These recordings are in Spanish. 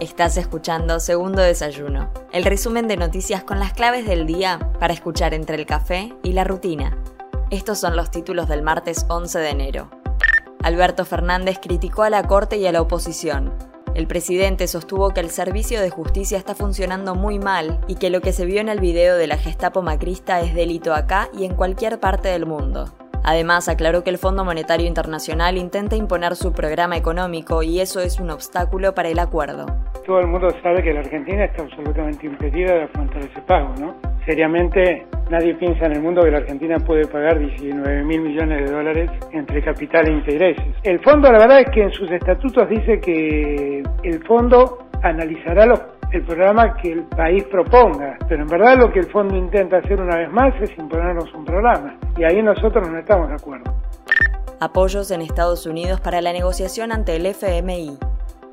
Estás escuchando Segundo Desayuno, el resumen de noticias con las claves del día para escuchar entre el café y la rutina. Estos son los títulos del martes 11 de enero. Alberto Fernández criticó a la Corte y a la oposición. El presidente sostuvo que el servicio de justicia está funcionando muy mal y que lo que se vio en el video de la Gestapo macrista es delito acá y en cualquier parte del mundo. Además, aclaró que el Fondo Monetario Internacional intenta imponer su programa económico y eso es un obstáculo para el acuerdo. Todo el mundo sabe que la Argentina está absolutamente impedida de afrontar ese pago, ¿no? Seriamente, nadie piensa en el mundo que la Argentina puede pagar 19 mil millones de dólares entre capital e intereses. El fondo, la verdad es que en sus estatutos dice que el fondo analizará el programa que el país proponga. Pero en verdad lo que el fondo intenta hacer una vez más es imponernos un programa. Y ahí nosotros no estamos de acuerdo. Apoyos en Estados Unidos para la negociación ante el FMI.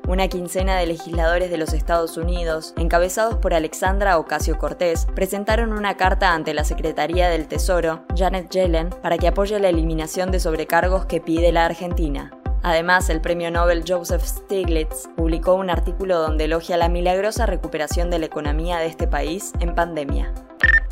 Una quincena de legisladores de los Estados Unidos, encabezados por Alexandra Ocasio Cortés, presentaron una carta ante la Secretaría del Tesoro, Janet Yellen, para que apoye la eliminación de sobrecargos que pide la Argentina. Además, el premio Nobel Joseph Stiglitz publicó un artículo donde elogia la milagrosa recuperación de la economía de este país en pandemia.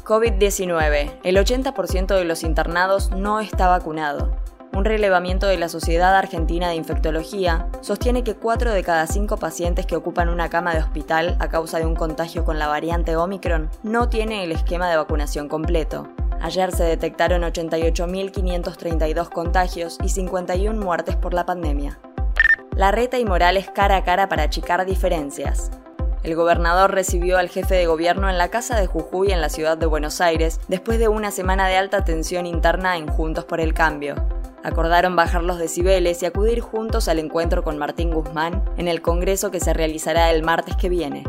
COVID-19. El 80% de los internados no está vacunado. Un relevamiento de la Sociedad Argentina de Infectología sostiene que 4 de cada 5 pacientes que ocupan una cama de hospital a causa de un contagio con la variante Omicron no tienen el esquema de vacunación completo. Ayer se detectaron 88.532 contagios y 51 muertes por la pandemia. La reta y Morales cara a cara para achicar diferencias. El gobernador recibió al jefe de gobierno en la casa de Jujuy en la ciudad de Buenos Aires después de una semana de alta tensión interna en Juntos por el Cambio. Acordaron bajar los decibeles y acudir juntos al encuentro con Martín Guzmán en el Congreso que se realizará el martes que viene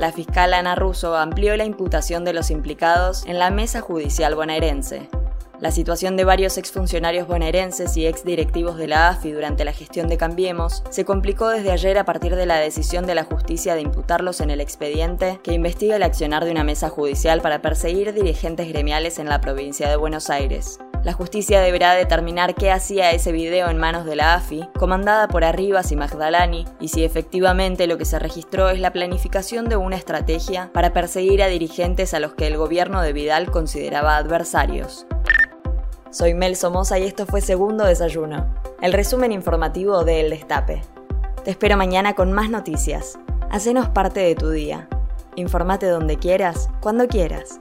la fiscal Ana Russo amplió la imputación de los implicados en la mesa judicial bonaerense. La situación de varios exfuncionarios bonaerenses y exdirectivos de la AFI durante la gestión de Cambiemos se complicó desde ayer a partir de la decisión de la justicia de imputarlos en el expediente que investiga el accionar de una mesa judicial para perseguir dirigentes gremiales en la provincia de Buenos Aires. La justicia deberá determinar qué hacía ese video en manos de la AFI, comandada por Arribas y Magdalani, y si efectivamente lo que se registró es la planificación de una estrategia para perseguir a dirigentes a los que el gobierno de Vidal consideraba adversarios. Soy Mel Somoza y esto fue Segundo Desayuno, el resumen informativo de El Destape. Te espero mañana con más noticias. Hacenos parte de tu día. Informate donde quieras, cuando quieras.